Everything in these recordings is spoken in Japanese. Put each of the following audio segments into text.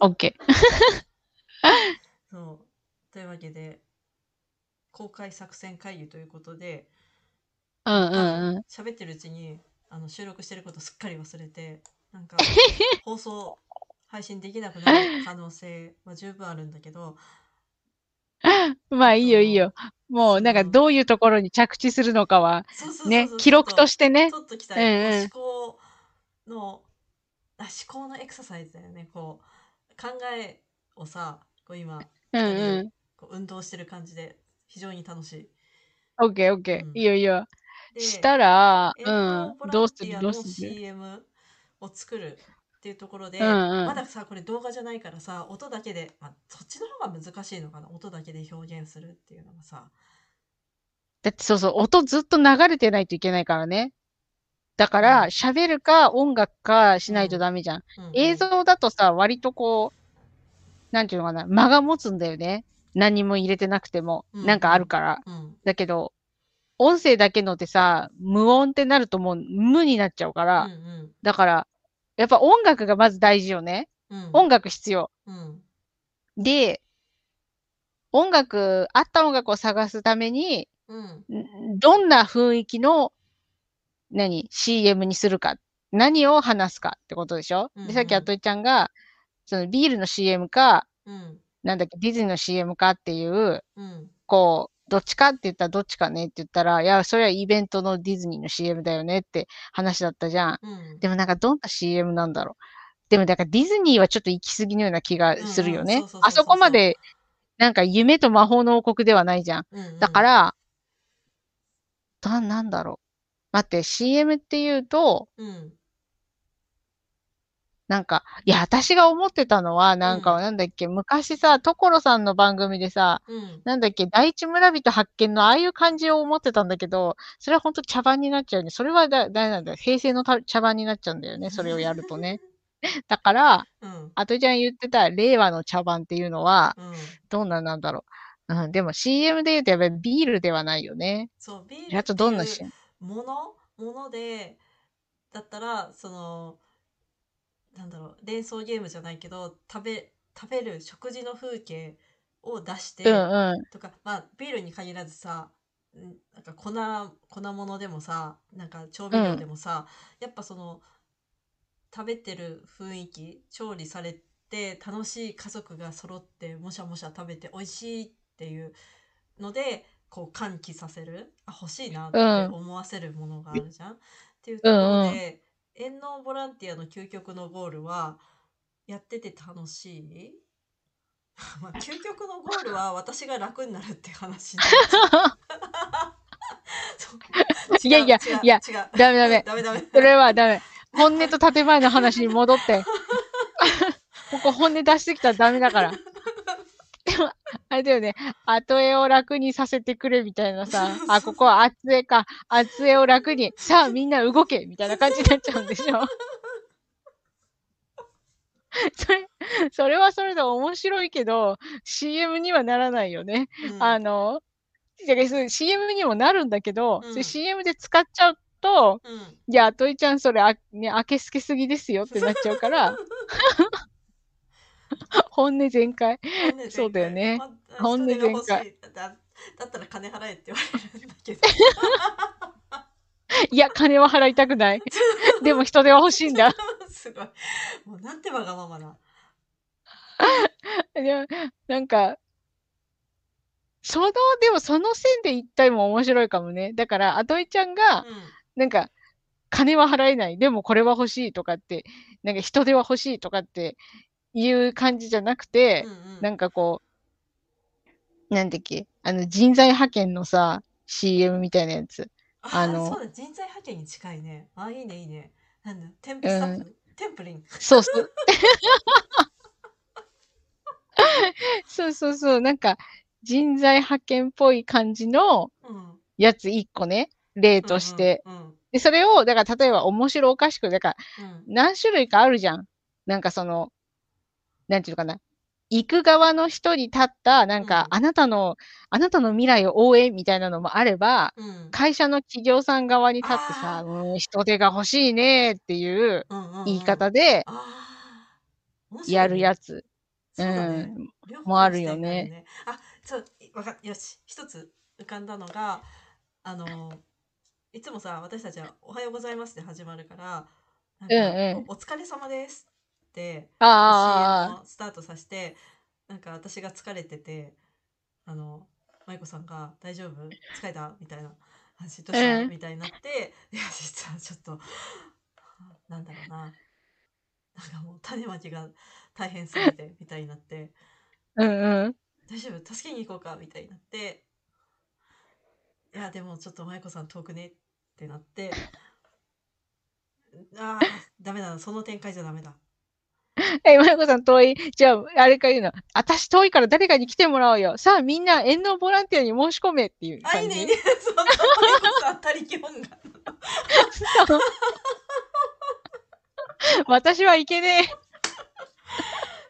オッケそう。というわけで、公開作戦会議ということで、ー。うんうんうん。喋ってるうちにあの収録してることすっかり忘れて、なんか 放送、配信できなくなる可能性は十分あるんだけど、まあいいよいいよ。もうなんかどういうところに着地するのかは、そうそうそうそう、ね記録としてねち。ょっときたうんうん思考のあ思考のエクササイズだよねこう考えをさこう今うんうん。こう運動してる感じで非常に楽しい。オッケーオッケー。うんいいよいいよ。でしたら、うんどうする？どうする？CM を作るっていうところで、うんうんまださこれ動画じゃないからさ音だけで、まあ、そっちの方が難しいのかな？音だけで表現するっていうのがさだってそうそう、音ずっと流れてないといけないからね。だかうん。ら、喋るか音楽かしないとダメじゃん。映像だとさ、割とこう、なんていうのかな、間が持つんだよね。何も入れてなくても、うん。なんかあるから。うん。だけど、音声だけのってさ、無音ってなるともう無になっちゃうから、うんだから、やっぱ音楽がまず大事よね。うん。音楽必要。うん。で、音楽、合った音楽を探すために、うん。んどんな雰囲気の、何、CM にするか。何を話すかってことでしょ、うんうんで、さっきあといちゃんが、そのビールの CM か、うんなんだっけ、ディズニーの CM かっていう、うんこう、どっちかって言ったらどっちかねって言ったら、いや、それはイベントのディズニーの CM だよねって話だったじゃん。うんでもなんかどんな CM なんだろう。でもだからディズニーはちょっと行き過ぎのような気がするよねあそこまで、なんか夢と魔法の王国ではないじゃん。うんうんだから、だ、なんだろう。待って、CM って言うと、うんなんか、いや、私が思ってたのは、なんか、うんなんだっけ、昔さ、所さんの番組でさ、うんなんだっけ、第一村人発見のああいう感じを思ってたんだけど、それは本当茶番になっちゃうよね。それはだ、だなんだ、平成のた茶番になっちゃうんだよね。それをやるとね。だから、うんあとちゃん言ってた令和の茶番っていうのは、うんどんなんなんだろう。うん、でも CM で言うとやっぱりビールではないよね。そうビールあとどんな CM? ものものでだったらそのなんだろう連想ゲームじゃないけど食べ食べる食事の風景を出して、うんうん。とかまあビールに限らずさんなんか粉粉物でもさなんか調味料でもさ、やっぱその食べてる雰囲気調理されて楽しい家族が揃ってもしゃもしゃ食べて美味しいっていうのでこう喚起させるあ欲しいなってうん思わせるものがあるじゃん、っていうところで、遠農ボランティアの究極のゴールはやってて楽しい？まあ究極のゴールは私が楽になるって話 いやいやいや違うダメダメ。ダメダメそれはダメ。本音と建前の話に戻って。ここ本音出してきたらダメだから。でも、あれだよね。後絵を楽にさせてくれみたいなさ。あ、ここは厚絵か。厚絵を楽に。さあ、みんな動けみたいな感じになっちゃうんでしょ。それ、それはそれで面白いけど、CM にはならないよね。うんあの、CM にもなるんだけど、うん CM で使っちゃうと、うんいや、といちゃん、それ、あ、ね、明けすけすぎですよってなっちゃうから、本音全開。そうだよねまあ本音全開だだったら金払えって言われるんだけど いや、金は払いたくない。でも人手は欲しいんだ。すごいもうなんてわがままなでもなんか、その、でもその線で言ったりも面白いかもね。だから、あといちゃんが、なんか、金は払えない。でもこれは欲しいとかって、なんか人手は欲しいとかっていう感じじゃなくてう、んうんなんかこう、なんだっけ、あの、人材派遣のさ、CM みたいなやつ。ああのそうだ人材派遣に近いねあいいねいいねなんだテンプスタッフ、テンプリン？そうそう。そうそうそう。なんか、人材派遣っぽい感じのうんやつ一個ね、例として。うんうんで、それを、だから例えば面白おかしく、だからうん何種類かあるじゃん。なんかその、なんていうのかな。行く側の人に立った、なんか、うん。あなたの、あなたの未来を応援みたいなのもあれば、うん。会社の企業さん側に立ってあさ、うん、人手が欲しいねっていう言い方で、やるやつ。そうん。もあるよね。あそう、わかよし、一つ浮かんだのが、あの、いつもさ、私たちはおはようございますで始まるから、うんうん。おお疲れ様ですって、あスター。トさせて、なんか私が疲れてて、あの、舞子さんが大丈夫疲れたみたいな話どうした、うんみたいになって、いや、実はちょっと、なんだろうな。なんかもう種まきが大変すぎて、みたいになって、うんうん。大丈夫助けに行こうかみたいになっていやでもちょっと舞子さん遠くねってなってあー。ダメだその展開じゃダメだ え、まゆこさん遠い。じゃあ、あれから言うの。私遠いから誰かに来てもらおうよ。さあ、みんな遠慮ボランティアに申し込めっていう感じ。あいいねいいね そん他力本願そう私はいけね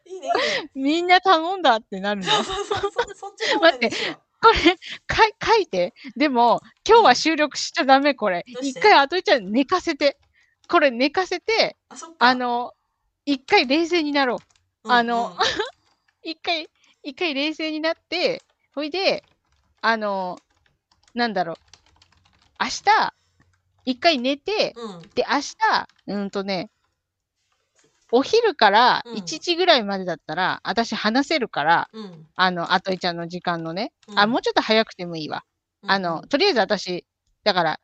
え。いいねみんな頼んだってなるの。そうそうそうそそっちの方がいいですよこれ、かい書いて。でも、今日は収録しちゃダメ、これ。一回、あといちゃん寝かせて。これ寝かせて、ああの、一回冷静になろう。うんあのうん。一回、一回冷静になって、ほいで、あの、なんだろう。明日、一回寝て、うん。で、明日、うんとね、お昼からうん。1時ぐらいまでだったら、私話せるから、うん。あの、あといちゃんの時間のね、うん。あ、もうちょっと早くてもいいわ。うん。あの、とりあえず私、だから、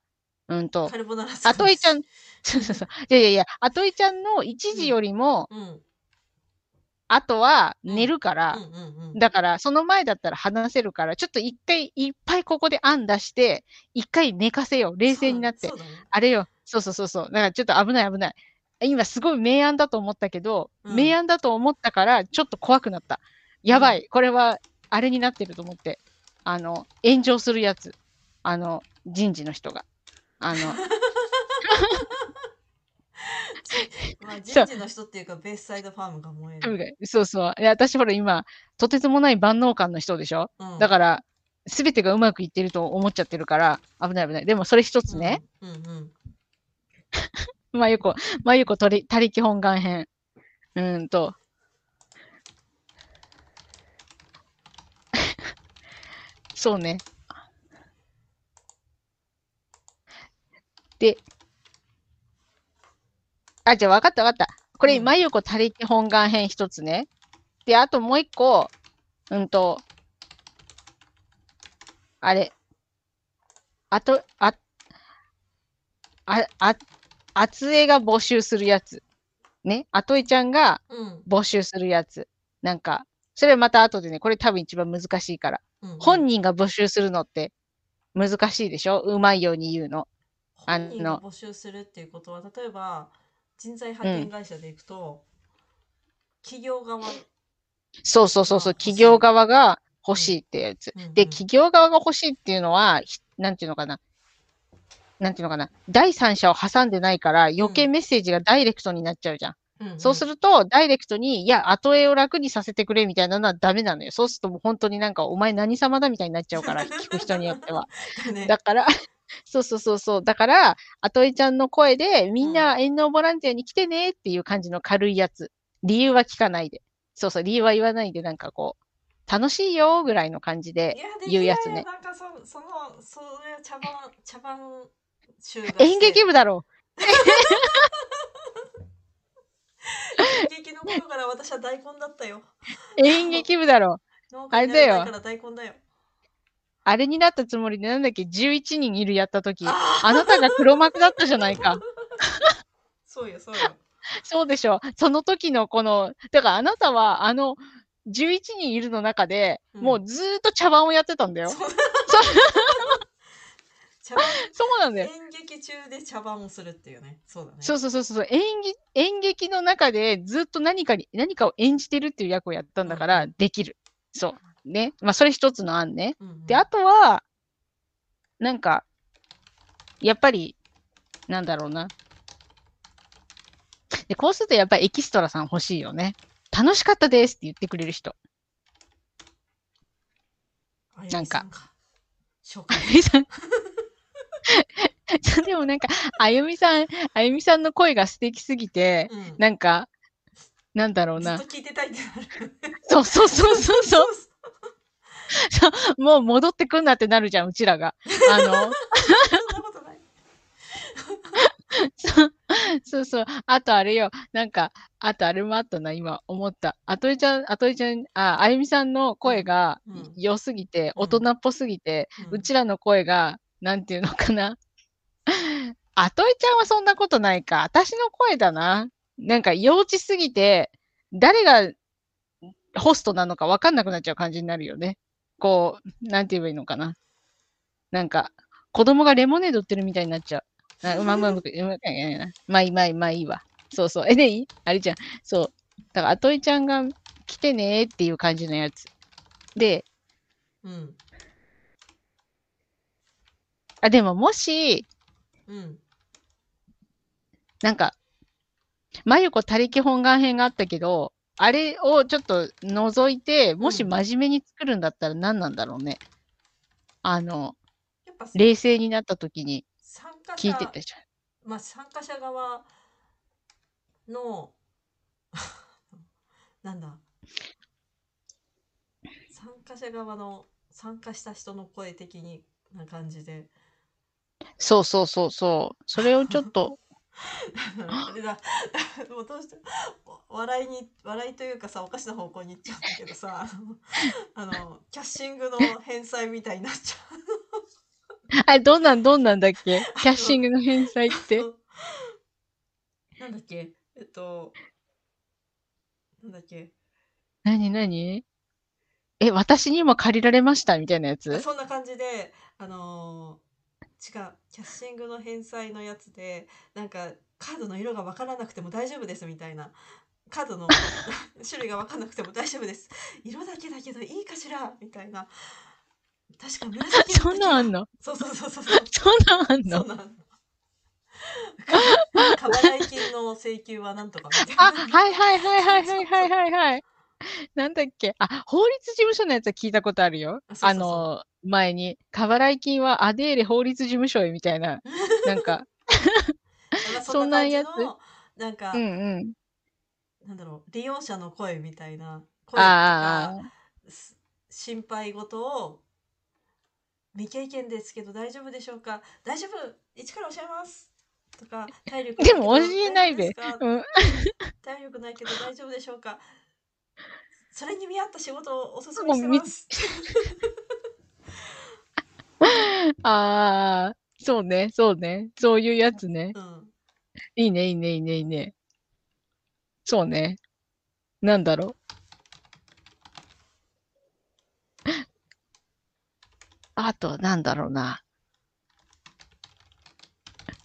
うんとカ、ルボナーラあといちゃんん、そうそうそう。いやいやいや、あといちゃんの1時よりも、あとは寝るから、だから、その前だったら話せるから、ちょっと一回いっぱいここで案出して、一回寝かせよう。冷静になってあれよ。そうそうそうそう。だからちょっと危ない危ない。今すごい明暗だと思ったけど、うん明暗だと思ったから、ちょっと怖くなった。やばい。これは、あれになってると思って。あの、炎上するやつ。あの、人事の人が。あの、まあ、人事の人っていうかベースサイドファームが燃える、そうそう。いや私ほら今、とてつもない万能感の人でしょ？うんだから、すべてがうまくいってると思っちゃってるから、危ない危ない。でもそれ一つね。うんうんまゆこ、まゆこ、とり、他力本願編。うーんと。そうね。で、あ、じゃあ分かった分かった。これ、うんまゆこ、他力本願編一つね。で、あともう一個、うんと、あれ。あと、あ、あ、あ、あつえが募集するやつ。ね。あといちゃんがうん募集するやつ。なんか、それまた後でね、これ多分一番難しいから。うんうん本人が募集するのって難しいでしょ？うまいように言うの。あの募集するっていうことは例えば人材派遣会社でいくと、企業側そうそうそうそう、企業側が欲しいってやつ。うんうんで、企業側が欲しいっていうのは、なんていうのかな。なんていうのかな。第三者を挟んでないから、余計メッセージがダイレクトになっちゃうじゃん。そうすると、ダイレクトに、いや、後絵を楽にさせてくれみたいなのはダメなのよ。そうするともう本当になんか、お前何様だみたいになっちゃうから、聞く人によっては。だから、そうそうそうそう。だから、あといちゃんの声で、みんな遠慮ボランティアに来てねっていう感じの軽いやつ。理由は聞かないで。そうそう、理由は言わないで、なんかこう、楽しいよぐらいの感じで言うやつね。いなんかそそのそれ茶番茶番集が演劇部だろ演劇の頃から私は大根だったよ演劇部だろ農あれだよ大根だよあれになったつもりで、なんだっけ、11人いるやった時、ああなたが黒幕だったじゃないか。そうよそうよそうでしょ。その時のこの、だからあなたは、あの、11人いるの中で、うんもうずーっと茶番をやってたんだよ。そうそう 茶番そうなんだよ。演劇中で茶番をするっていうねそうだねそうそうそうそう。演技、演劇の中でずっと何かに、何かを演じてるっていう役をやったんだから、うんできる。そう。ね。まあ、それ一つの案ね。うんうんで、あとは、なんか、やっぱり、なんだろうな。で、こうするとやっぱりエキストラさん欲しいよね。楽しかったですって言ってくれる人。なんか紹介 でもなんか、あゆみさん、あゆみさんの声が素敵すぎて、うんなんか、なんだろうなずっと。聞いてたいってなる。そうそうそうそうそう。もう戻ってくんなってなるじゃん、うちらが。あの、そ。そうそう。あとあれよ。なんか、あとあれもあったな、今思った。あといちゃん、あといちゃん、あ、あゆみさんの声がうん良すぎて、うん大人っぽすぎて、うんうちらの声が、なんていうのかな。あといちゃんはそんなことないか。私の声だな。なんか幼稚すぎて、誰がホストなのか分かんなくなっちゃう感じになるよね。こう、なんて言えばいいのかな。なんか、子供がレモネード売ってるみたいになっちゃう。あうまうまうまく、うま。まあいい、まあいい、まあいいわ。そうそう。え、でいい？あれじゃん。そう。だから、あといちゃんが来てねーっていう感じのやつ。で、うん。あ、でももし、うん。なんか、まゆこ他力本願編があったけど、あれをちょっと除いて、もしうん真面目に作るんだったら何なんだろうね。あの、やっぱ冷静になった時に参加聞い者てたじゃん。まあ参加者側の なんだ参加者側の参加した人の声的にな感じでそうそうそうそう。それをちょっと、あれだもうどうして笑いに笑いというかさおかしな方向に行っちゃうんだけどさあのキャッシングの返済みたいになっちゃう。あれ、どんなん、どんなんだっけ？キャッシングの返済って？なんだっけ？えっとなんだっけ？なになにえ、私にも借りられましたみたいなやつ？そんな感じであのー違う。キャッシングの返済のやつでなんかカードの色が分からなくても大丈夫ですみたいな。カードの 種類が分からなくても大丈夫です。色だけだけどいいかしら？みたいな。確か紫そんなんあんの？のそうそうそうそうそう。そんなんあんの？そうなん。のか過払い金の請求はなんとかみたいな。あ、はいはいはいはいはいはいはいはい。なんだっけ？あ、法律事務所のやつは聞いたことあるよ。あそうそうそう。あの、前に、過払い金はアデーレ法律事務所へみたいな、なんか、まあそんなやつ？なんか、うんうん。なんだろう利用者の声みたいな声とか心配事を未経験ですけど大丈夫でしょうか？大丈夫一から教えます。とか体力でも教えないで。体力ないけど大丈夫でしょうか？それに見合った仕事をおすすめしてます。ああ、そうね、そうね。そういうやつね。うん、いいね、いいね、いいね、いいね。そうね。なんだろう。あと、なんだろうな。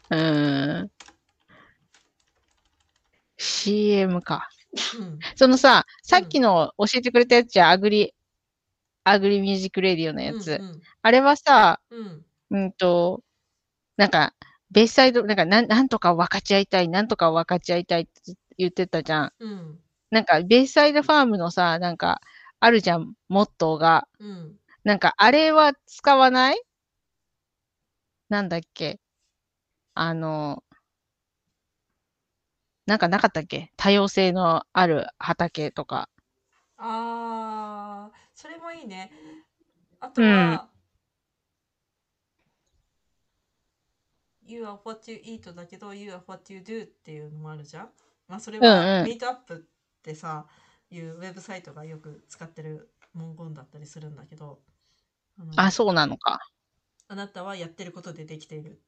うーん。CM か。うん、そのさ、さっきの教えてくれたやつじゃん、アグリ、アグリミュージックレディオのやつ。うんあれはさ、うんうんと、なんか、ベースサイド、なんかなん、なんとか分かち合いたい、なんとか分かち合いたいって言ってたじゃん。うんなんか、ベースサイドファームのさ、なんか、あるじゃん、モットーが。うんなんか、あれは使わない？なんだっけ？あの、なんかなかったっけ？多様性のある畑とか。あーそれもいいね。あとは、You are what you eat だけど You are what you do っていうのもあるじゃん。まあそれうんは、うんミートアップってさ、いうウェブサイトがよく使ってる文言だったりするんだけど、あのあ、そうなのか。あなたはやってることでできている。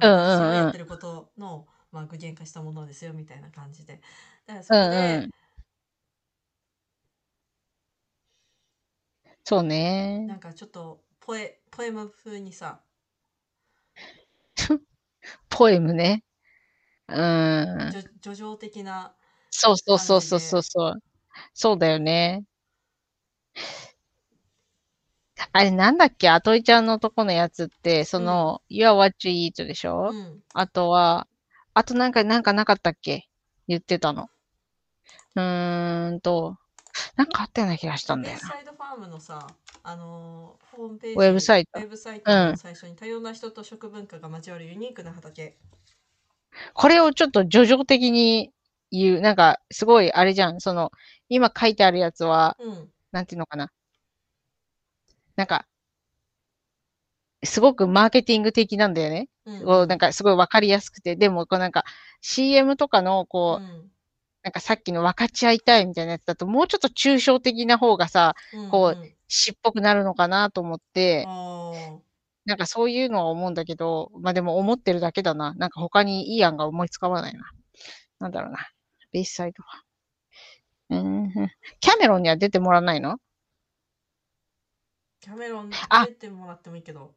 うんうはやってることの、まあ、具現化したものですよみたいな感じで。だからそうんこで、うん。そうね。なんかちょっとポエポエム風にさ、ポエムね。うーん。叙叙情的な、そうそうそうそうそうそう。そうだよね。あれなんだっけ？アトイちゃんのとこのやつって、その、You are what you eat でしょ、うん、あとは、あとなんか、なんかなかったっけ？言ってたの。うーんと、なんかあったような気がしたんだよな。サイドファームのさ、あのーホームページウェブサイトウェブサイトの最初に多様な人と食文化が交わるユニークな畑。これをちょっと叙情的に言う。なんか、すごい、あれじゃん。その、今書いてあるやつは、うん。なんていうのかな。なんか、すごくマーケティング的なんだよね。うん。なんかすごいわかりやすくて、でもこうなんか CM とかのうこう、ん、なんかさっきの分かち合いたいみたいなやつだと、もうちょっと抽象的な方がさ、こううん、詩っぽくなるのかなと思って、なんかそういうのは思うんだけど、まあでも思ってるだけだな。なんか他にいい案が思いつかわないな。なんだろうな。ベイサイドは。うーん。キャメロンには出てもらわないの？キャメロンあ出てもらってもいいけど。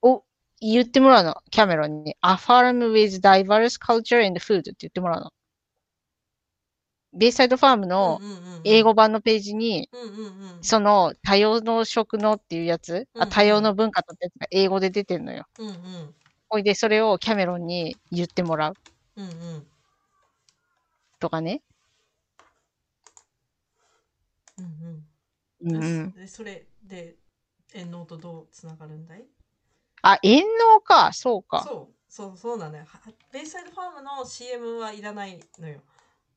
お、言ってもらうの。キャメロンに。A farm with diverse culture and food って言ってもらうの。ベイサイドファームの英語版のページに。その多様の食のっていうやつ、うんうんあ多様の文化とってやつが英語で出てんのよ。うんうん。ほいで、それをキャメロンに言ってもらううんうん。とかね。うんうんううん。それで、遠納とどうつながるんだい？あ、遠納か。そうか。そう、そう、そうなのよ。はベイサイドファームの CM はいらないのよ。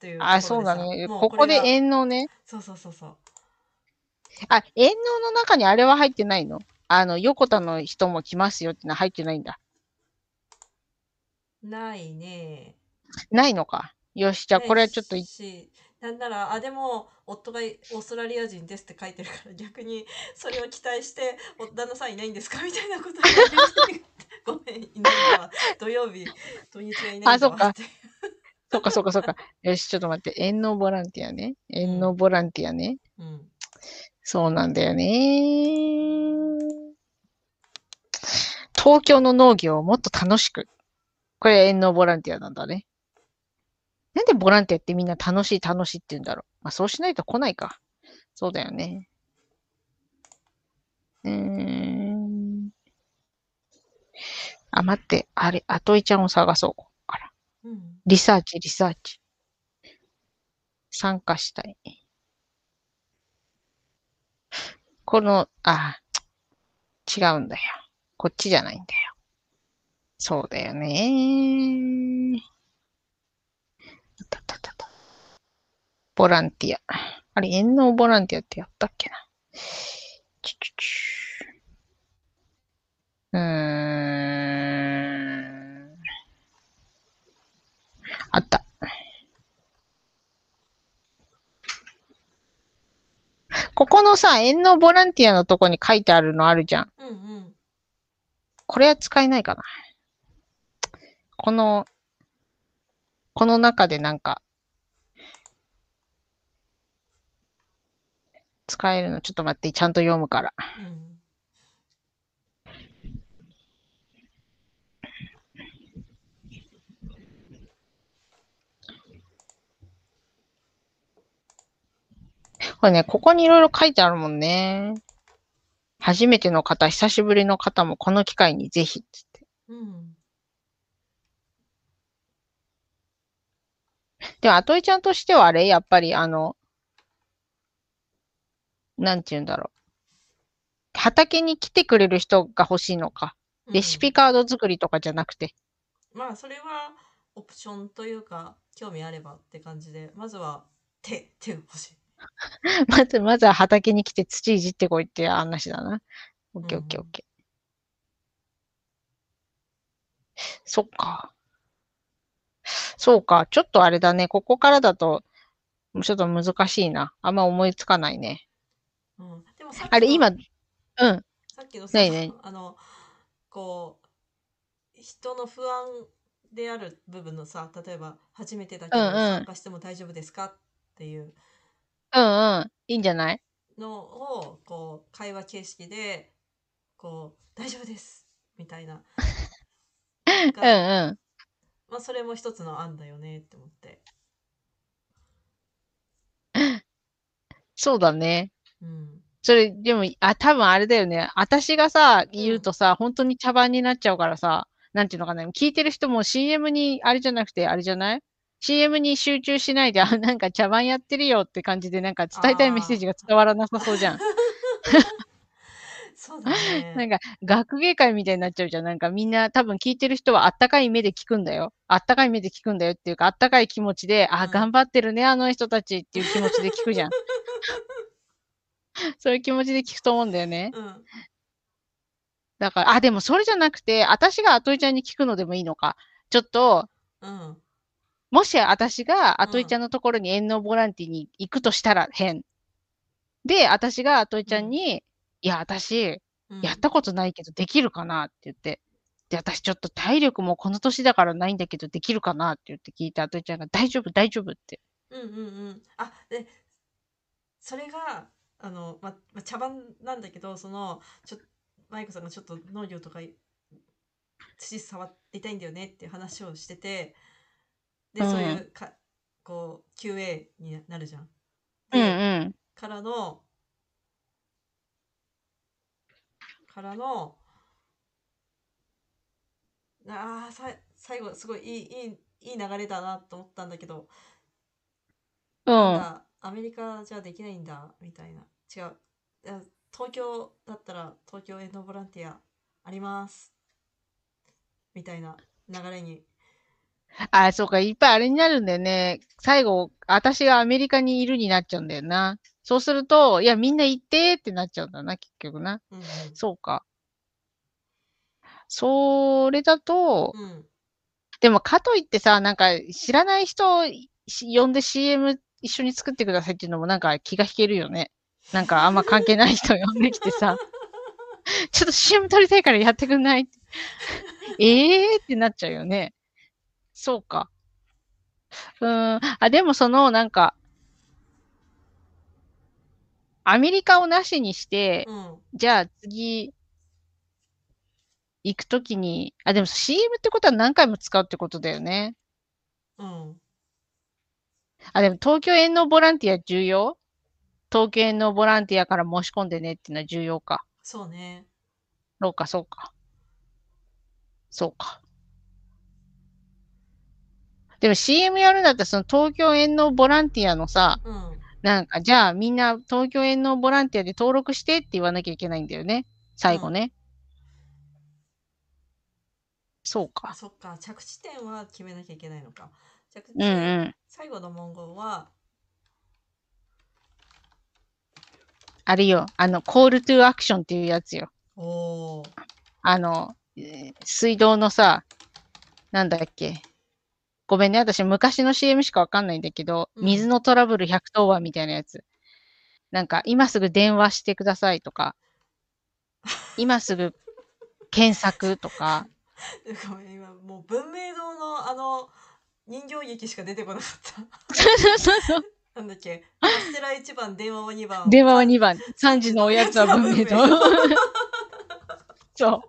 っていうあ、とそうだね。ここでもうれが遠納ね。そうそうそうそう。あ、遠納の中にあれは入ってないの？あの、横田の人も来ますよってのは入ってないんだ。ないね。ないのか。よし、じゃあこれはちょっとなんならあでも夫がオーストラリア人ですって書いてるから逆にそれを期待してお旦那さんいないんですか？みたいなことごめんいない土曜日土日はいないあそっかそうかそうかそうか。よし、ちょっと待って。遠納ボランティアね。遠納ボランティアね。うんそうなんだよね。東京の農業をもっと楽しく。これ遠納ボランティアなんだね。なんでボランティアってみんな楽しい楽しいって言うんだろう。まあそうしないと来ないか。そうだよね。うーん。あ、待って。あれ、あといちゃんを探そう。リサーチ、リサーチ。参加したい。この、あ、違うんだよ。こっちじゃないんだよ。そうだよね。あったたたボランティア。あれ、遠納ボランティアってやったっけな。ちょちょちょうーん。あった。ここのさ、遠納ボランティアのとこに書いてあるのあるじゃん。うんうんこれは使えないかな。この、この中でなんか、使えるの、ちょっと待って、ちゃんと読むから。うんこれね、ここにいろいろ書いてあるもんね。初めての方、久しぶりの方もこの機会にぜひ、つって。うんでも、あといちゃんとしてはあれやっぱりあの、なんて言うんだろう。畑に来てくれる人が欲しいのか。レシピカード作りとかじゃなくて。まあそれはオプションというか興味あればって感じでまずは手手が欲しい まず、まずは畑に来て土いじってこいって話だな。オッケーオッケーオッケー。そっか。そうか。ちょっとあれだね。ここからだと、ちょっと難しいな。あんま思いつかないね。うん、でもさっきのあれ、今、うん。さっきのさ、ないないあのこう人の不安である部分のさ例えば初めてだけど参加しても大丈夫ですかっていううんうん。いいんじゃない？のをこう会話形式でこう大丈夫ですみたいな うんがうん。まあそれも一つの案だよねって思って、そうだね。うん、それ、でも、あ、多分あれだよね。私がさ、言うとさ、本当に茶番になっちゃうからさ、なんていうのかな。聞いてる人も CM に、あれじゃなくて、あれじゃない？?CM に集中しないで、あ、なんか茶番やってるよって感じで、なんか伝えたいメッセージが伝わらなさそうじゃん。そうだね。なんか、学芸会みたいになっちゃうじゃん。なんかみんな多分聞いてる人はあったかい目で聞くんだよ。あったかい目で聞くんだよっていうか、あったかい気持ちで、あ、うん頑張ってるね、あの人たちっていう気持ちで聞くじゃん。そういう気持ちで聞くと思うんだよね。うん。だから、あ、でもそれじゃなくて、私がアトイちゃんに聞くのでもいいのか。ちょっと、うん。もし私がアトイうんちゃんのところに遠納ボランティに行くとしたら変。で、私がアトイちゃんに、いや、私、うんやったことないけどできるかなって言って。で、私ちょっと体力もこの年だからないんだけどできるかなって言って聞いて、アトイちゃんが大丈夫、大丈夫って。うんうんうん。あ、で、それが、あの、ま、ま茶番なんだけど、その、ちょマイコさんがちょっと農業とか土触りたいんだよねっていう話をしてて、で、うんそういうか、こう、QA になるじゃん。うんで、うん。からの、からの、ああ、さ、最後、すごいいい、いい、いい流れだなと思ったんだけど、うん。なアメリカじゃできないんだ、みたいな。違う。いや東京だったら、東京へのボランティアあります。みたいな流れに。あ、そうか、いっぱいあれになるんだよね。最後、私がアメリカにいるになっちゃうんだよな。そうすると、いや、みんな行ってってなっちゃうんだな、結局な。うんそうか。それだと、うん。うん。でもかといってさ、なんか知らない人呼んで CM 一緒に作ってくださいっていうのもなんか気が引けるよね。なんかあんま関係ない人呼んできてさ、ちょっと CM 撮りたいからやってくんない？え えーってなっちゃうよね。そうか。うーん。あ、でもそのなんか、アメリカをなしにして、うん。じゃあ次、行くときに、あ、でも CM ってことは何回も使うってことだよね。うん。あ、でも東京遠納ボランティア重要？東京遠納ボランティアから申し込んでねっていうのは重要か。そうね。そうか、そうか。そうか。でも CM やるんだったらその東京遠納ボランティアのさ、うん。なんか、じゃあみんな東京遠納ボランティアで登録してって言わなきゃいけないんだよね。最後ね。そうあ、か。そっか。着地点は決めなきゃいけないのか。着地うんうん。最後の文言は、あれよ。あの、コールトゥアクションっていうやつよ。おー。あの、えー水道のさ、なんだっけ。ごめんね、私昔の CM しかわかんないんだけど、うん水のトラブル110番みたいなやつ。なんか、今すぐ電話してくださいとか、今すぐ検索とか、ごめん、今、もう文明堂のあの、人形劇しか出てこなかった。そうそうそう。なんだっけ？カステラ1番、電話は2番。電話は2番、3時のおやつは文明堂。そう。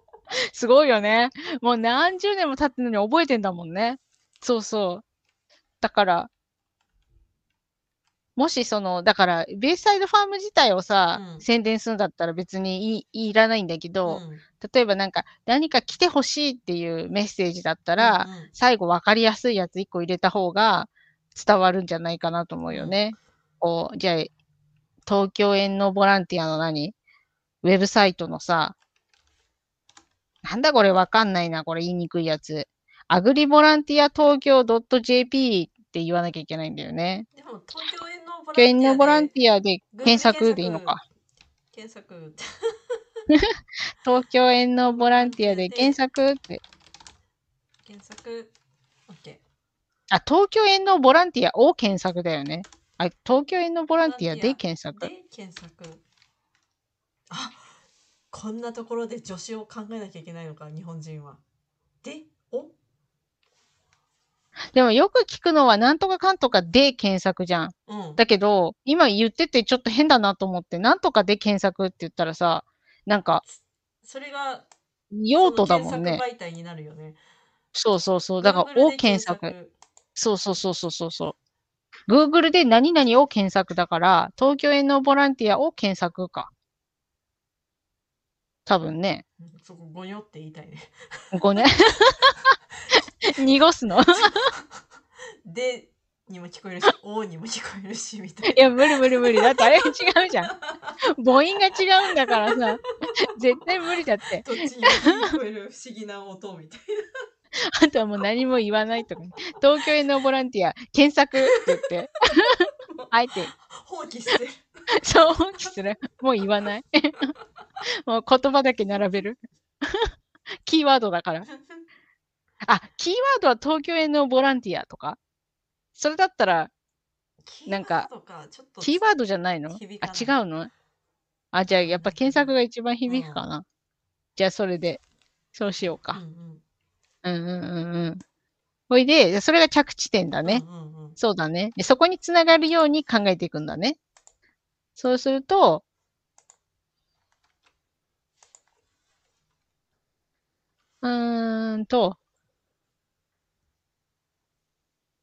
すごいよね。もう何十年も経ってるのに覚えてんだもんね。そうそう。だから、もしその、だから、ベイサイドファーム自体をさ、うん宣伝するんだったら別にいいいらないんだけど、うん例えばなんか、何か来てほしいっていうメッセージだったら、うんうん最後分かりやすいやつ1個入れた方が伝わるんじゃないかなと思うよね。こう、じゃあ、東京園のボランティアの何？ウェブサイトのさ、なんだこれわかんないな、これ言いにくいやつ。アグリボランティア東京 .jp って言わなきゃいけないんだよね。でも、東京園のボ東京園のボランィティアで検索でいいのか。検索。東京園のボランティアで検索って。検索。OK。あ、東京園のボランティアを検索だよね。あ、東京園のボランティアで検索。で、検索。あこんなところで助詞を考えなきゃいけないのか、日本人は。で、おでもよく聞くのはなんとかかんとかで検索じゃん。うん。だけど、今言っててちょっと変だなと思って、なんとかで検索って言ったらさ、なんかそれが、用途だもんね。検索媒体になるよね。そうそうそう。だからをで検索。そうそうそうそうそうそう。Google で何々を検索だから、東京園のボランティアを検索か。多分ね。うんそこ、ごにょって言いたいね。ごね。濁すの？で、にも聞こえるし、おにも聞こえるし、みたいいや、無理無理無理。だってあれ違うじゃん。母音が違うんだからさ。絶対無理だって。どっちにも聞こえる不思議な音みたいあとはもう何も言わないとか、東京へのボランティア、検索って言って、あえて、な。放棄してる。そう放棄する。もう言わない。もう言葉だけ並べる。キーワードだから。あ、キーワードは東京へのボランティアとか？それだったら、なんかキーワードじゃないの？あ、違うの？あ、じゃあやっぱ検索が一番響くかな？じゃあそれで、そうしよううんか。うんうんうんうんうん。ほいで、それが着地点だね。うんうんうんそうだね。で、そこにつながるように考えていくんだね。そうすると、うーんと、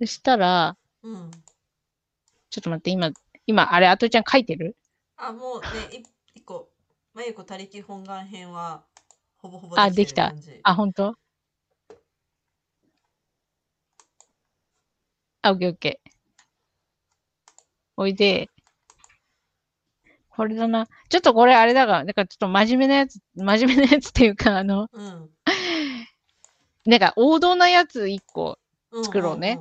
そしたら、うん。ちょっと待って、今、今、あれ、あとちゃん書いてる？あ、もうね、い一個、まゆこ他力本願編は、ほぼほぼあできてる感じ。あ、本当？あ、オッケーオッケー。おいで、これだな。ちょっとこれあれだが、だからちょっと真面目なやつ、真面目なやつっていうか、あの、うん。なんか王道なやつ一個。うん作ろうね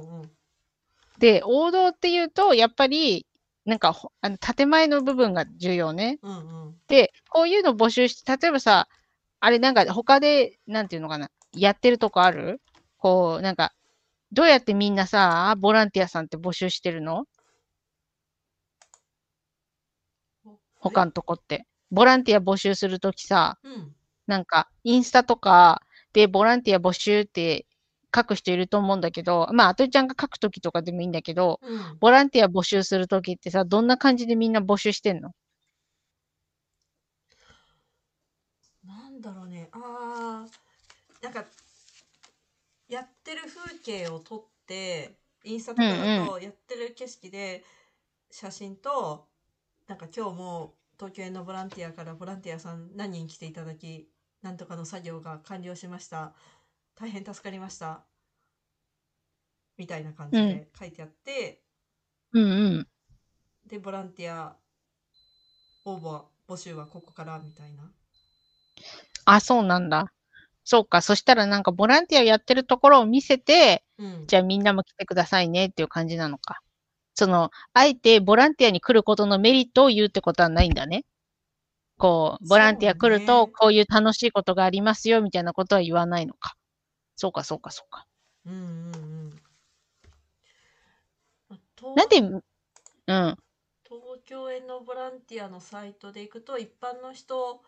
で、王道っていうと、やっぱり、なんかほ、あの、建前の部分が重要ね。うんうんで、こういうの募集して、例えばさ、あれなんか他で、なんていうのかな、やってるとこある？こう、なんか、どうやってみんなさ、ボランティアさんって募集してるの？他のとこって。ボランティア募集するときさ、うん。なんか、インスタとかでボランティア募集って書く人いると思うんだけど、まあ、あとりちゃんが書くときとかでもいいんだけど、うん。ボランティア募集するときってさ、どんな感じでみんな募集してんの？なんだろうね。あー、なんか、やってる風景を撮って、インスタとかだと、やってる景色で、写真と、なんか今日も東京へのボランティアからボランティアさん何人来ていただき、なんとかの作業が完了しました。大変助かりました。みたいな感じで書いてあって、うんうん。で、ボランティア応募募集はここからみたいな。あ、そうなんだ。そうか。そしたらなんかボランティアやってるところを見せて、うん。じゃあみんなも来てくださいねっていう感じなのか。その、あえてボランティアに来ることのメリットを言うってことはないんだね。こう、ボランティア来るとねこういう楽しいことがありますよみたいなことは言わないのか。そうか、そうか、そうか。うんうんうん。なんで、うん。東京へのボランティアのサイトで行くと一般の人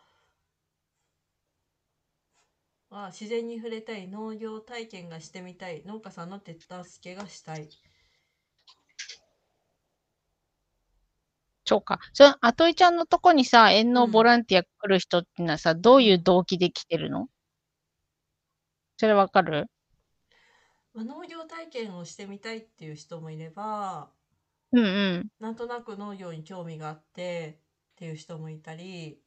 は自然に触れたい農業体験がしてみたい農家さんの手助けがしたいそうか。その、あといちゃんのとこにさ、遠農うんボランティア来る人ってのはさ、どういう動機で来てるの？それわかる？まあ、農業体験をしてみたいっていう人もいればうんうん。なんとなく農業に興味があってっていう人もいたり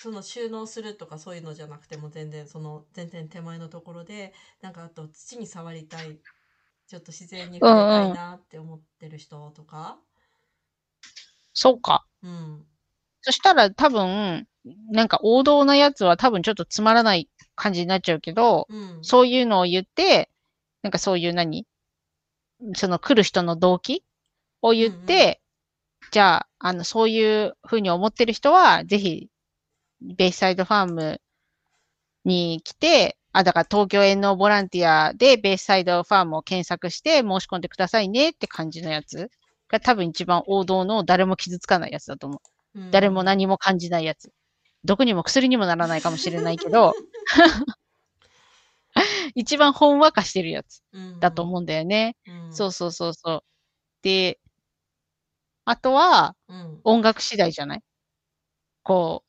その収納するとかそういうのじゃなくても全然その全然手前のところでなんかあと土に触りたいちょっと自然に触れたいなって思ってる人とかそうか。うんそしたら多分、なんか王道なやつは多分ちょっとつまらない感じになっちゃうけど、うんそういうのを言って、なんかそういう何？その来る人の動機を言って、じゃあ、あの、そういうふうに思ってる人は、ぜひ、ベイサイドファームに来て、あ、だから東京遠農ボランティアでベイサイドファームを検索して申し込んでくださいねって感じのやつが多分一番王道の誰も傷つかないやつだと思う。うん誰も何も感じないやつ。毒にも薬にもならないかもしれないけど、一番ほんわかしてるやつだと思うんだよね。うん。そうそうそうそう。で、あとはうん。音楽次第じゃない？こう、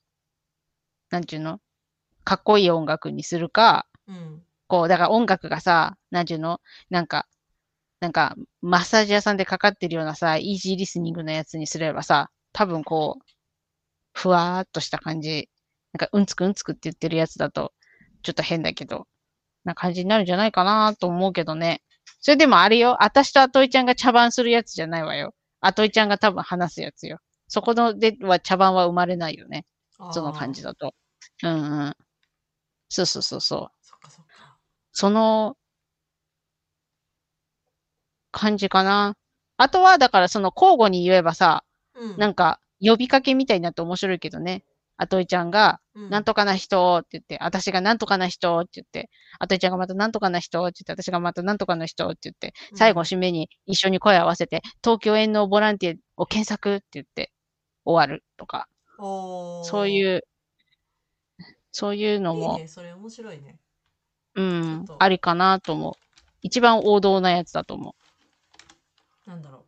なんちゅうの？かっこいい音楽にするか、うん。こう、だから音楽がさ、なんちゅうの？なんか、なんか、マッサージ屋さんでかかってるようなさ、イージーリスニングのやつにすればさ、多分こう、ふわーっとした感じ、なんか、うんつくうんつくって言ってるやつだと、ちょっと変だけど、な感じになるんじゃないかなと思うけどね。それでもあれよ、あたしとあといちゃんが茶番するやつじゃないわよ。あといちゃんが多分話すやつよ。そこのでは茶番は生まれないよね。その感じだ。だと。うんうん。そうそうそうそう。そっかそっか。その感じかな。あとは、だからその交互に言えばさ、うん。なんか呼びかけみたいになって面白いけどね。あといちゃんが、うんなんとかな人って言って、私がなんとかな人って言って、あといちゃんがまたなんとかな人って言って、私がまたなんとかな人って言って、最後締めに一緒に声合わせて、東京遠納ボランティアを検索って言って終わるとか、そういう、そういうのも、いいね、それ面白いね。うんありかなと思う。一番王道なやつだと思う。なんだろ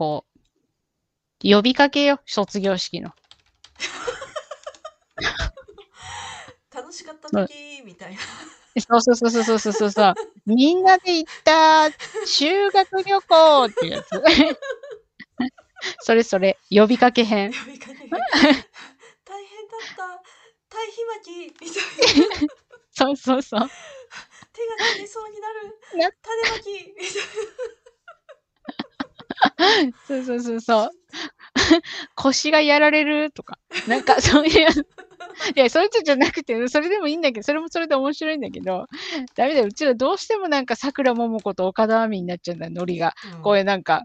こう、呼びかけよ、卒業式の。う。楽しかった時みたいな。そうそうそうそうそうそうそう。みんなで行った修学旅行ってやつ。それそれ、呼びかけ編。呼びかけが大変だった。堆肥巻きみたいな。そうそうそう。手が出そうになる。な種まきみたい そうそうそうそう。腰がやられるとか。なんかそういう。いや、そいつじゃなくて、それでもいいんだけど、それもそれで面白いんだけど、ダメだよ。うちらどうしてもなんか桜桃子と岡田亜美になっちゃうんだよ、ノリが。な。こういうなんか、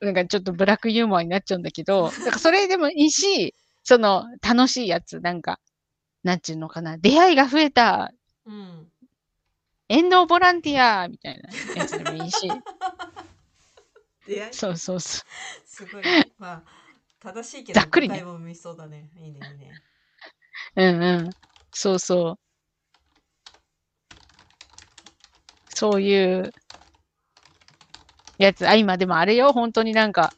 なんかちょっとブラックユーモアになっちゃうんだけど、だからそれでもいいし、その楽しいやつ、なんか、なんちゅうのかな、出会いが増えた、うん。遠納ボランティアみたいなやつでもいいし、出会いそうそうそすごい。まあ、正しいけど、ざっくりねも生みそうだね。いいね、いいね。う。うんうん。そうそう。そういうやつ。あ、今でもあれよ、本当になんか、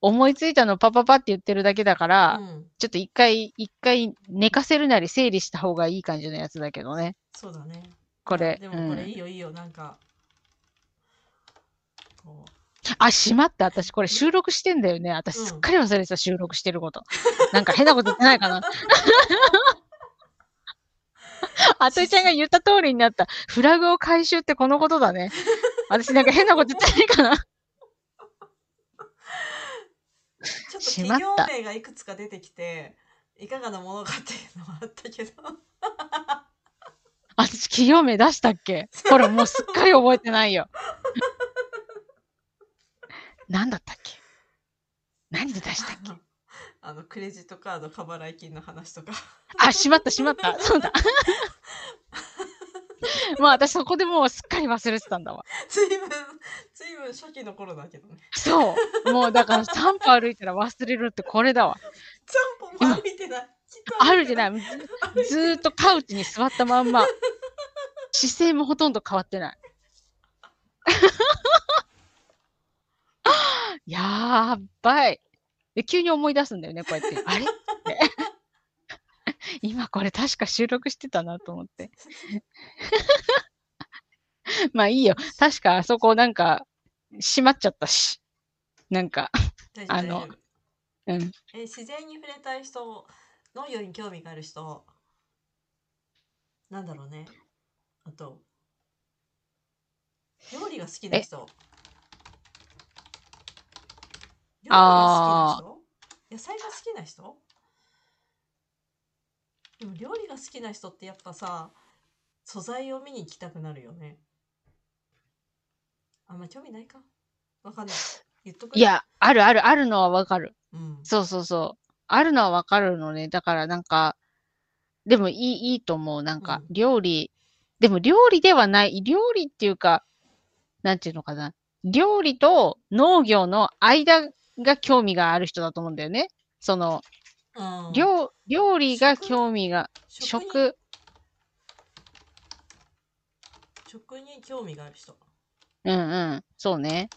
思いついたのパパパって言ってるだけだから、うん。ちょっと一回、一回寝かせるなり整理した方がいい感じのやつだけどね。そうだね。これ。でもこれうんいいよ、いいよ。なんか、こあ、しまった。私これ収録してんだよね。私うんすっかり忘れてた、収録してること。なんか変なこと言ってないかな。あといちゃんが言った通りになった。フラグを回収ってこのことだね。私なんか変なこと言ってないかな。うちょっとしまった企業名がいくつか出てきて、いかがなものかっていうのはあったけど。私企業名出したっけ？これもうすっかり覚えてないよ。何だったっけ？何で出したっけ？あのクレジットカード過払い金の話とかあ、しまったしまった。そうだ。もう私そこでもうすっかり忘れてたんだわ。ずいぶんずいぶん初期の頃だけどねそう。もうだから 3歩歩いたら忘れるってこれだわ。3本も歩いてないあるじゃないい。ずずーっとカウチに座ったまんま。姿勢もほとんど変わってない。やーばい。で、急に思い出すんだよね、こうやって。あれ？って。今これ確か収録してたなと思って。まあいいよ。確かあそこなんか閉まっちゃったし。なんか、あのうん。え自然に触れたい人農業に興味がある人なんだろうねあと料理が好きな人料理があ好きな人？野菜が好きな人？でも料理が好きな人ってやっぱさ素材を見に行きたくなるよね。あんま興味ないか？わかんない。言っとく？いや、あるある。あるのはわかる。うん。そうそうそう。あるのはわかるのね。だからなんか、でもいい、いいと思う。なんかうん、料理、でも料理ではない、料理っていうか、なんていうのかな。料理と農業の間が興味がある人だと思うんだよね。その、うん。料、料理が興味が、食に食、食に興味がある人。うんうん、そうね。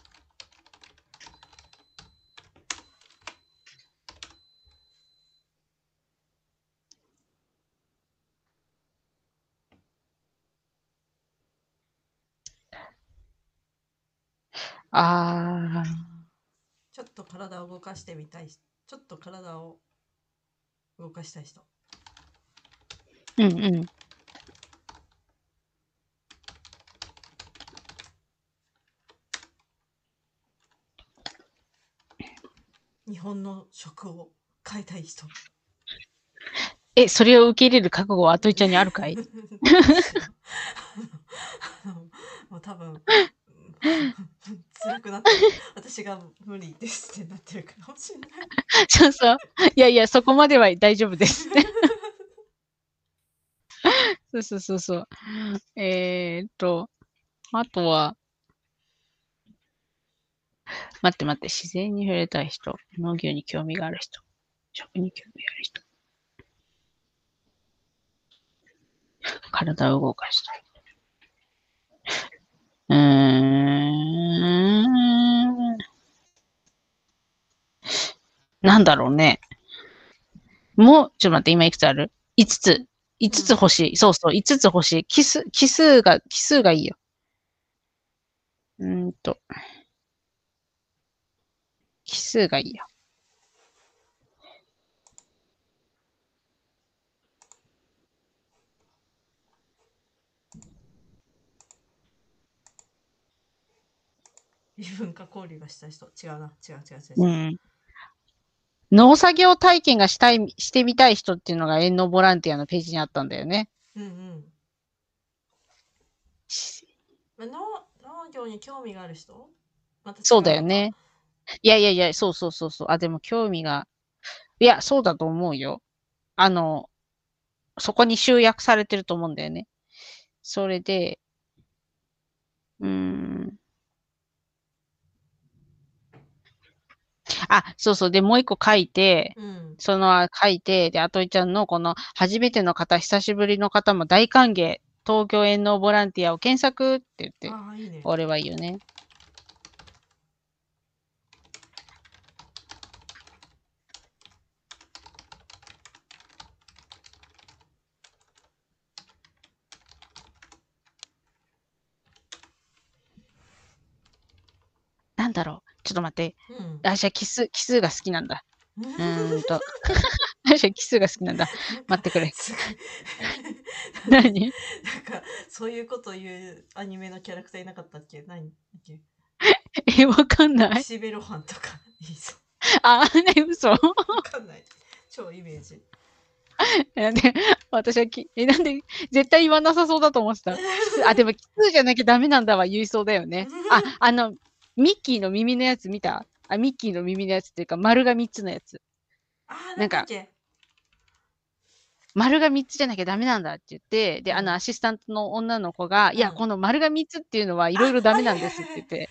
あちょっと体を動かしてみたいしちょっと体を動かしたい人ー、うんうん。日本の食を変えたい人。え、それを受け入れる覚悟はあといちゃんにあるかい？もう多分辛くなって 私が無理ですってなってるかもしれない。そうそう。いやいや、そこまでは大丈夫です。そうそうそうそう。えーっと、あとは、待って待って、自然に触れたい人、農業に興味がある人、食に興味がある人、体を動かしたい。うーん。なんだろうね。もう、ちょっと待って、今いくつある ?5 つ。5つ欲しい。そうそう、5つ欲しい。奇数、奇数が、奇数がいいよ。うーんと。奇数がいいよ。異文化交流がしたい人。違うな。違う違う違う違う。うん。農作業体験がしたい、してみたい人っていうのが遠農ボランティアのページにあったんだよね。うんうん。まあ農農業に興味がある人？まそうだよね。いやいやいや、そうそうそうそう。あ、でも興味が、いや、そうだと思うよ。あの、そこに集約されてると思うんだよね。それで、うーん。あ、そうそう。で、もう一個書いて、うん。その書いて、で、あといちゃんのこの初めての方、久しぶりの方も大歓迎、東京遠農ボランティアを検索って言って、ああ、いいね。俺はいいよね。なんだろう。ちょっと待って。うん。あ、じゃあ奇数、奇数が好きなんだ。うんと。あ、じゃあ奇数が好きなんだ。待ってくれ。何？なんか、そういうこと言うアニメのキャラクターいなかったっけ？何だっけ？え、わかんない。シベロハンとかいいぞ。あ、ね、嘘？わかんない。超イメージ。なんで、私はき、え、なんで、絶対言わなさそうだと思ってた。あ、でも奇数じゃなきゃダメなんだわ、言いそうだよね。あ、あの、ミッキーの耳のやつ見た？あ、ミッキーの耳のやつっていうか、丸が3つのやつ。あー、なんか丸が3つじゃなきゃダメなんだって言って、で、あうんの、アシスタントの女の子が、いや、うんこの丸が3つっていうのはいろいろダメなんですって言って、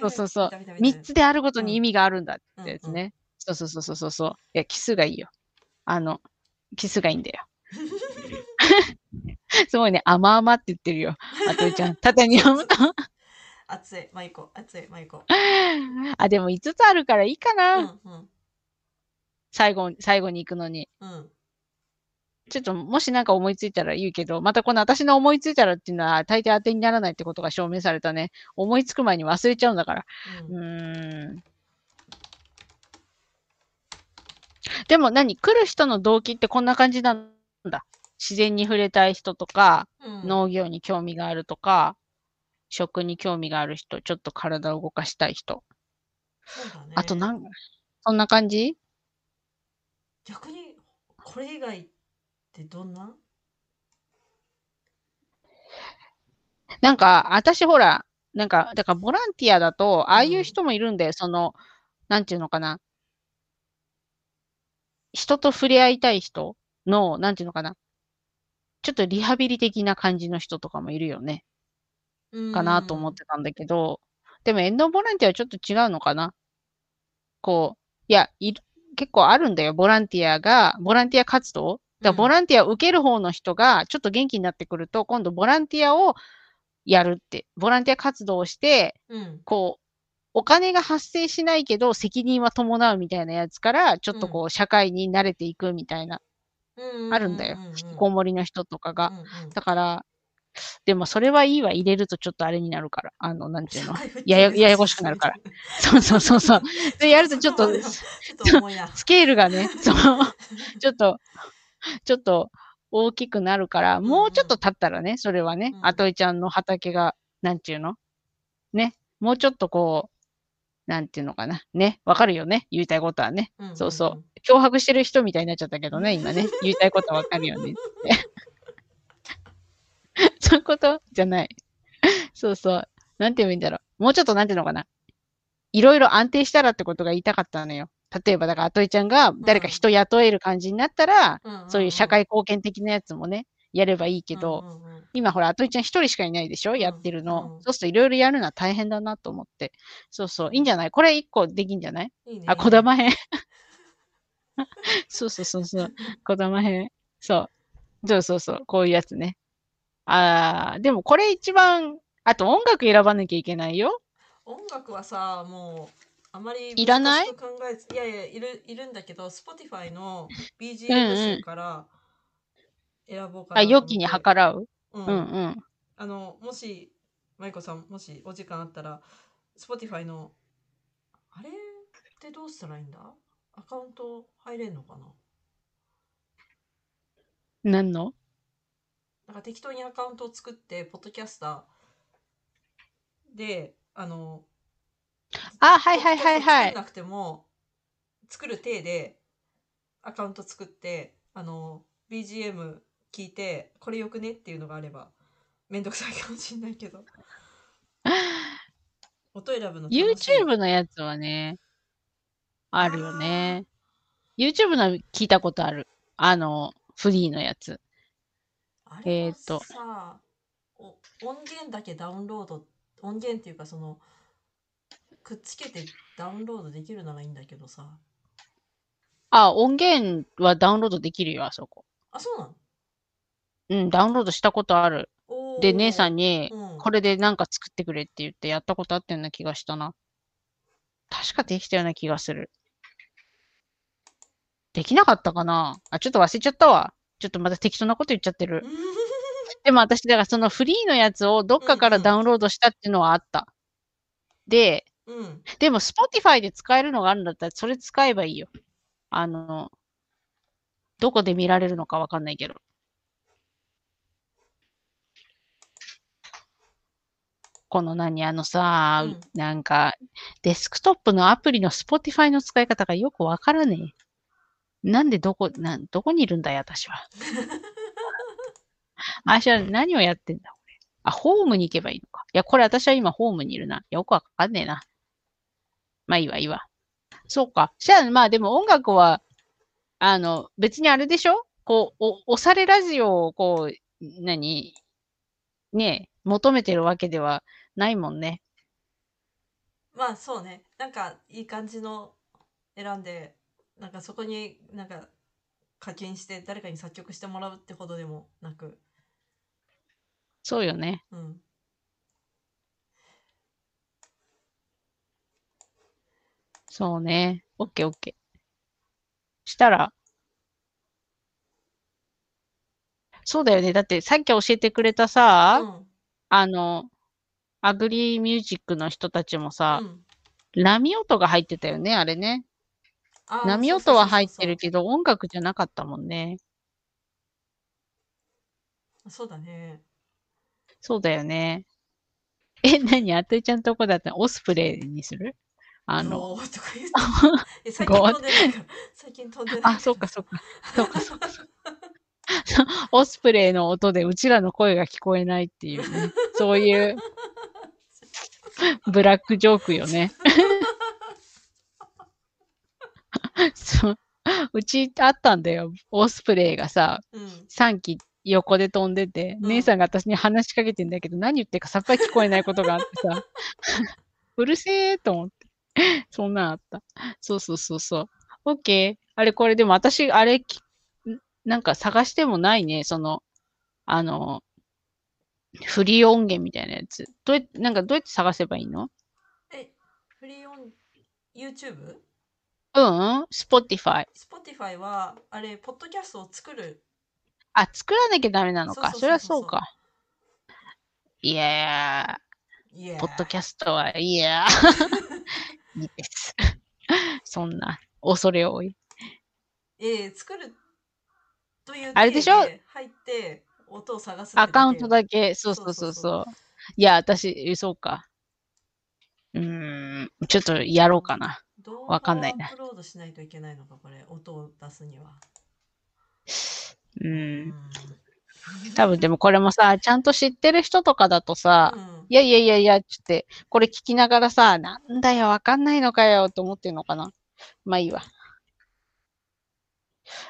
そうそうそう見た見た見た3つであることにうん意味があるんだってやつうんね。そうそうそうそうそうそう。いや、奇数がいいよ。あの、奇数がいいんだよ。すごいね、甘々って言ってるよ。あといちゃん。縦に読むと。熱い、マイコ、熱い、マイコ。あ、でも5つあるからいいかうな。ん、うん、最後、最後に行くのに。うん。ちょっと、もしなんか思いついたら言うけど、またこの私の思いついたらっていうのは大抵当てにならないってことが証明されたね。思いつく前に忘れちゃうんだから。うんうーん。でも何？来る人の動機ってこんな感じなんだ。自然に触れたい人とか、うん農業に興味があるとか、食に興味がある人、ちょっと体を動かしたい人。そうだね。あとなん、そんな感じ？逆に、これ以外ってどんな？なんか、私ほら、なんか、だからボランティアだと、ああいう人もいるんだよ。その、なんていうのかな？人と触れ合いたい人の、なんていうのかな？ちょっとリハビリ的な感じの人とかもいるよね。かなと思ってたんだけど、でも、遠藤ボランティアはちょっと違うのかな？こう、いや、いる結構あるんだよ。ボランティアが、ボランティア活動？だからボランティアを受ける方の人が、ちょっと元気になってくると、今度ボランティアをやるって、ボランティア活動をして、うん。こう、お金が発生しないけど、責任は伴うみたいなやつから、ちょっとこう、社会に慣れていくみたいな、うんあるんだよ。引きこもりの人とかが。だから、でもそれはいいわ、入れるとちょっとあれになるから。あの、なんていうの？ややややこしくなるから。そうそうそうそう。で、やるとちょっと、ちょっと重いな。スケールがね、そう、ちょっと、ちょっと大きくなるから、もうちょっと経ったらね、それはねう、んあといちゃんの畑が、なんちゅうの？ね、もうちょっとこう、なんていうのかな？ね。わかるよね？言いたいことはね。うんそうそう。脅迫してる人みたいになっちゃったけどね、今ね。言いたいことはわかるよねって。そういうこと？じゃない。そうそう。なんて言うんだろう。もうちょっとなんていうのかな。いろいろ安定したらってことが言いたかったのよ。例えば、だから、あといちゃんが誰か人雇える感じになったら、うんうんうんそういう社会貢献的なやつもね、やればいいけど、うんうんうん今ほら、あといちゃん一人しかいないでしょ？やってるの。うんそうするといろいろやるのは大変だなと思って。そうそう。いいんじゃない？これ一個できんじゃない？いいねあ、こだま編。そうそうそうそう。こだま編。そう。そうそうそう。こういうやつね。あー、でもこれ一番、あと音楽選ばなきゃいけないよ。音楽はさもうあまりいらない？いやいやいるいるんだけど Spotify のうんう BGM ん集から選ぼうかなあ、と思って。良きに計らう？うん。うんうん。あのもし舞子さんもしお時間あったら Spotify のあれってどうしたらいいんだ？アカウント入れんのかな？何の？なんか適当にアカウントを作ってポッドキャスターであのあ、はいはいはいはい作ん。なくても作る体でアカウント作ってあの BGM 聞いてこれよくねっていうのがあればめんどくさいかもしんないけど音選ぶの YouTube のやつはね、あるよね。YouTube の聞いたことある。あの、フリーのやつ。あれはえーと音源だけダウンロード音源っていうかそのくっつけてダウンロードできるならいいんだけどさあ、音源はダウンロードできるよ、あそこ。あそうなの？うん、ダウンロードしたことある。で、姉さんに、うんこれでなんか作ってくれって言ってやったことあったような気がしたな。確かできたような気がする。できなかったかな？あ、ちょっと忘れちゃったわ。ちょっとまた適当なこと言っちゃってる。でも私、だからそのフリーのやつをどっかからダウンロードしたっていうのはあった。で、うんうんでも Spotify で使えるのがあるんだったらそれ使えばいいよ。あの、どこで見られるのかわかんないけど。この何あのさ、うんなんか、デスクトップのアプリの Spotify の使い方がよくわからねえ。なんでどこ、なん、どこにいるんだよ、私は。私は何をやってんだ、これ。あ、ホームに行けばいいのか。いや、これ私は今ホームにいるな。よくわかんねえな。まあいいわ、いいわ。そうか。じゃあ、まあでも音楽は、あの、別にあれでしょ？こう、お、押されラジオを、こう、何？ねえ、求めてるわけではないもんね。まあそうねなんかいい感じの選んでなんかそこになんか課金して誰かに作曲してもらうってほどでもなくそうよね。うんそうね。オッケーオッケー。したら、そうだよね。だってさっき教えてくれたさ、うんあの、アグリーミュージックの人たちもさう、ん波音が入ってたよね、あれね。波音は入ってるけど、音楽じゃなかったもんね。そうだねそうだよね。え、何？あといちゃんとこだったらオスプレイにする？あの、とか言って え最近飛んでないから最近飛んでないあ、そうかそうか。そうかそうか。オスプレイの音でうちらの声が聞こえないっていうね。そういう ブラックジョークよね。そう。うちあったんだよ。オスプレイがさ、うん3機横で飛んでて、うん姉さんが私に話しかけてんだけど、何言ってるかさっぱり聞こえないことがあってさ、うるせえと思って。そんなんあった。そうそうそうそう。オッケー。あれこれでも私、あれなんか探してもないね。その、あの、フリー音源みたいなやつ。どうやって、なんかどうやって探せばいいの？えフリーオン YouTube? うん、Spotify。Spotify はあれポッドキャストを作るあ、作らなきゃダメなのか。そりゃそうか。いやー、ポッドキャストは、いやー、いいです。そんな、恐れ多い。ええ作るというあれでしょ？体入って音を探すアカウントだけ、そうそうそうそう。いや、私、えそうか。うーん、ちょっとやろうかな。動わかんないなップロードしないといけないのか、これ。音を出すには。う。うんん。多分でもこれもさ、ちゃんと知ってる人とかだとさ、うんいやいやいやいや、つって、これ聞きながらさ、なんだよ、わかんないのかよ、と思ってんのかな。まあいいわ。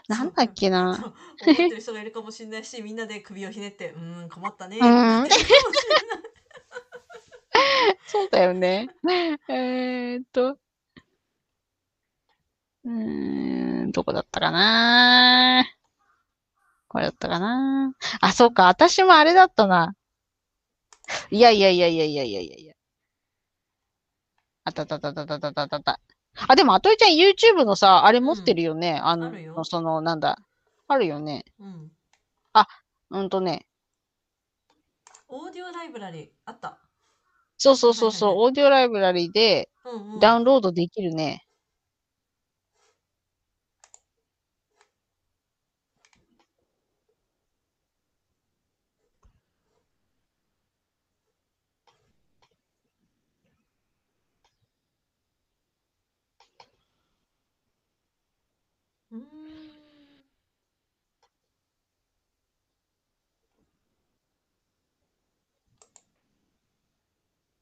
なんだっけな。思ってる人がいるかもしれないし、みんなで首をひねって、うーん、困ったね。うーん そうだよね。えーっと。うーん、どこだったかなこれだったかなあ、そうか。私もあれだったな。いやいやいやいやいやいやいやいや。あったあったたたたたあった。あ、でも、あといちゃん YouTube のさ、あれ持ってるよね。あのあるよ、その、なんだ。あるよね。うん。うんとね。オーディオライブラリー、あった。そうそうそうそう。はいはいオーディオライブラリでうんうん。ダウンロードできるね。うーん。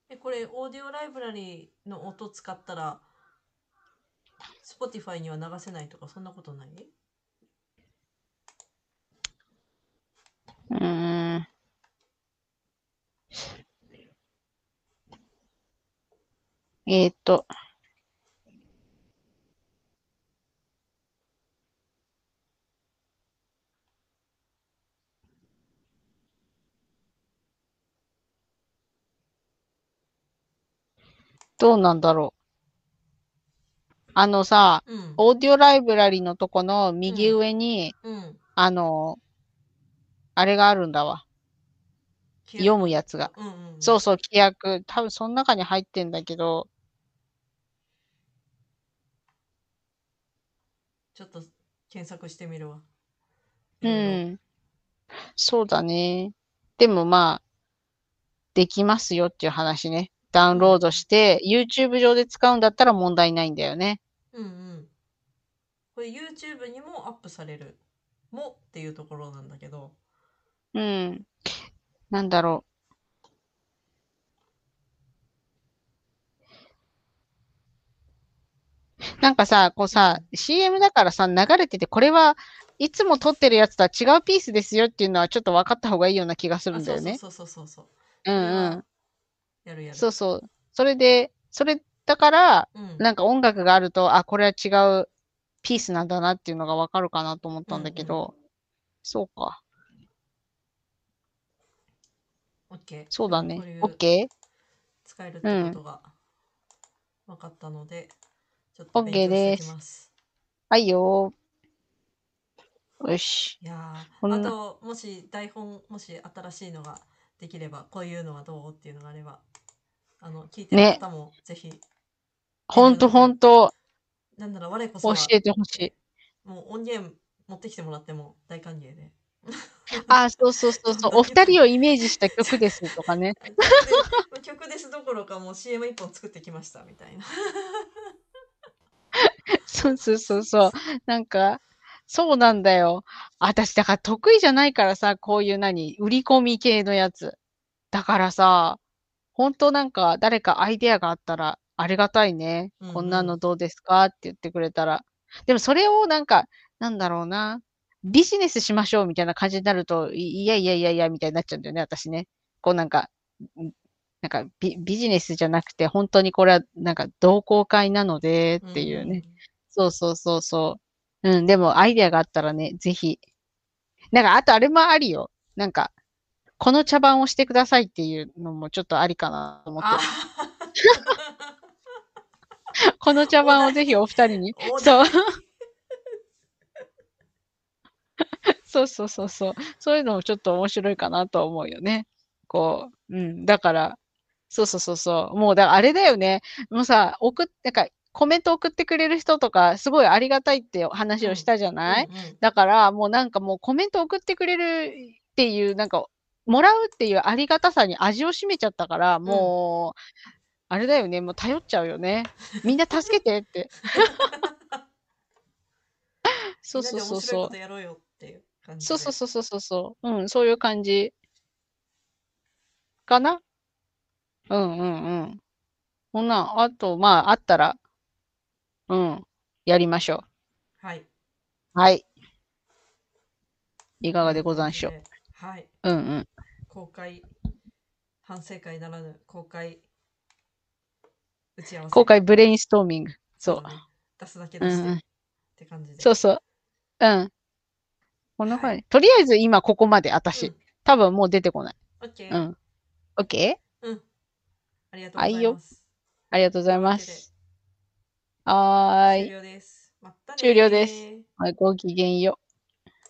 え、これ、オーディオライブラリーの音使ったら、Spotify には流せないとか、そんなことない？うん。えーっと。どうなんだろう。あのさ、うん。オーディオライブラリのとこの右上に、うん。あの、あれがあるんだわ。読むやつが。うんうんうん。そうそう、規約。多分その中に入ってんだけど、ちょっと検索してみるわ。うん。そうだね。でもまあ、できますよっていう話ね。ダウンロードして、YouTube 上で使うんだったら問題ないんだよね。うんうん。これ YouTube にもアップされる。もっていうところなんだけど。うん。なんだろう。なんかさ、こうさ、CM だからさ、流れてて、これはいつも撮ってるやつとは違うピースですよっていうのはちょっと分かった方がいいような気がするあんだよね。そうそうそうそうそう。うんうん。やるやる。そうそう。それで、それだから、うん。なんか音楽があると、あ、これは違うピースなんだなっていうのがわかるかなと思ったんだけど、そうか。オッケー。そうだねこうい。うオッケー使えるってことが分かったので、ちょっと OK 勉強してですきます。はいよー。よし。いやあと、もし台本、もし新しいのができれば、こういうのはどう？っていうのがあれば、あの、聞いてるね方もぜひ、ほんとほんと、なんなら我こそ教は、えてほしい。もう音源持ってきてもらっても大歓迎で。あ、そうそうそうそう。お二人をイメージした曲ですとかね。曲 で曲ですどころかもう CM 一本作ってきましたみたいな。そうそうそうそう。なんか、そうなんだよ。私、だから得意じゃないからさ、こういう何、売り込み系のやつ。だからさ、ほんとなんか誰かアイデアがあったらありがたいね。うんうんこんなのどうですかって言ってくれたら。でもそれをなんか、なんだろうな。ビジネスしましょうみたいな感じになると、いいやいやいやいやみたいになっちゃうんだよね、私ね。こうなんか、んなんかビビジネスじゃなくて、本当にこれはなんか同好会なのでっていうね。そうそうそうそう。うん、でもアイデアがあったらね、ぜひ。なんか、あとあれもありよ。なんか、この茶番をしてくださいっていうのもちょっとありかなと思って。この茶番をぜひお二人に。おそう。そうそうそうそう。そういうのもちょっと面白いかなと思うよね。こう、うん。だから、そうそうそうそう。もう、だからあれだよね。もうさ、送っ、なんか、コメント送ってくれる人とか、すごいありがたいって話をしたじゃない、うんうんだから、もうなんかもうコメント送ってくれるっていう、なんか、もらうっていうありがたさに味を占めちゃったから、もう、あれだよね、もう頼っちゃうよね。みんな助けてって。そうそうそうそう。やろうよっていう感じで。そうそうそうそうそうそう。うん、そういう感じ。かな？うんうんうん。ほな、あと、まあ、あったら、うん、やりましょはい。う。はい。いかがでござんしょう。はい。うんうん。公開、反省会ならぬ公開打ち合わせ。公開ブレインストーミング。そうだ。ね出すだけ出して、うんうんって感じで。そうそう。うん。こんな感じ。とりあえず今ここまで、私。うん多分もう出てこない。オッケー。うん。OK? うん。ありがとうございます。ありがとうございま。というわはー終了です。またねー終了ですはい、ごきげんよう。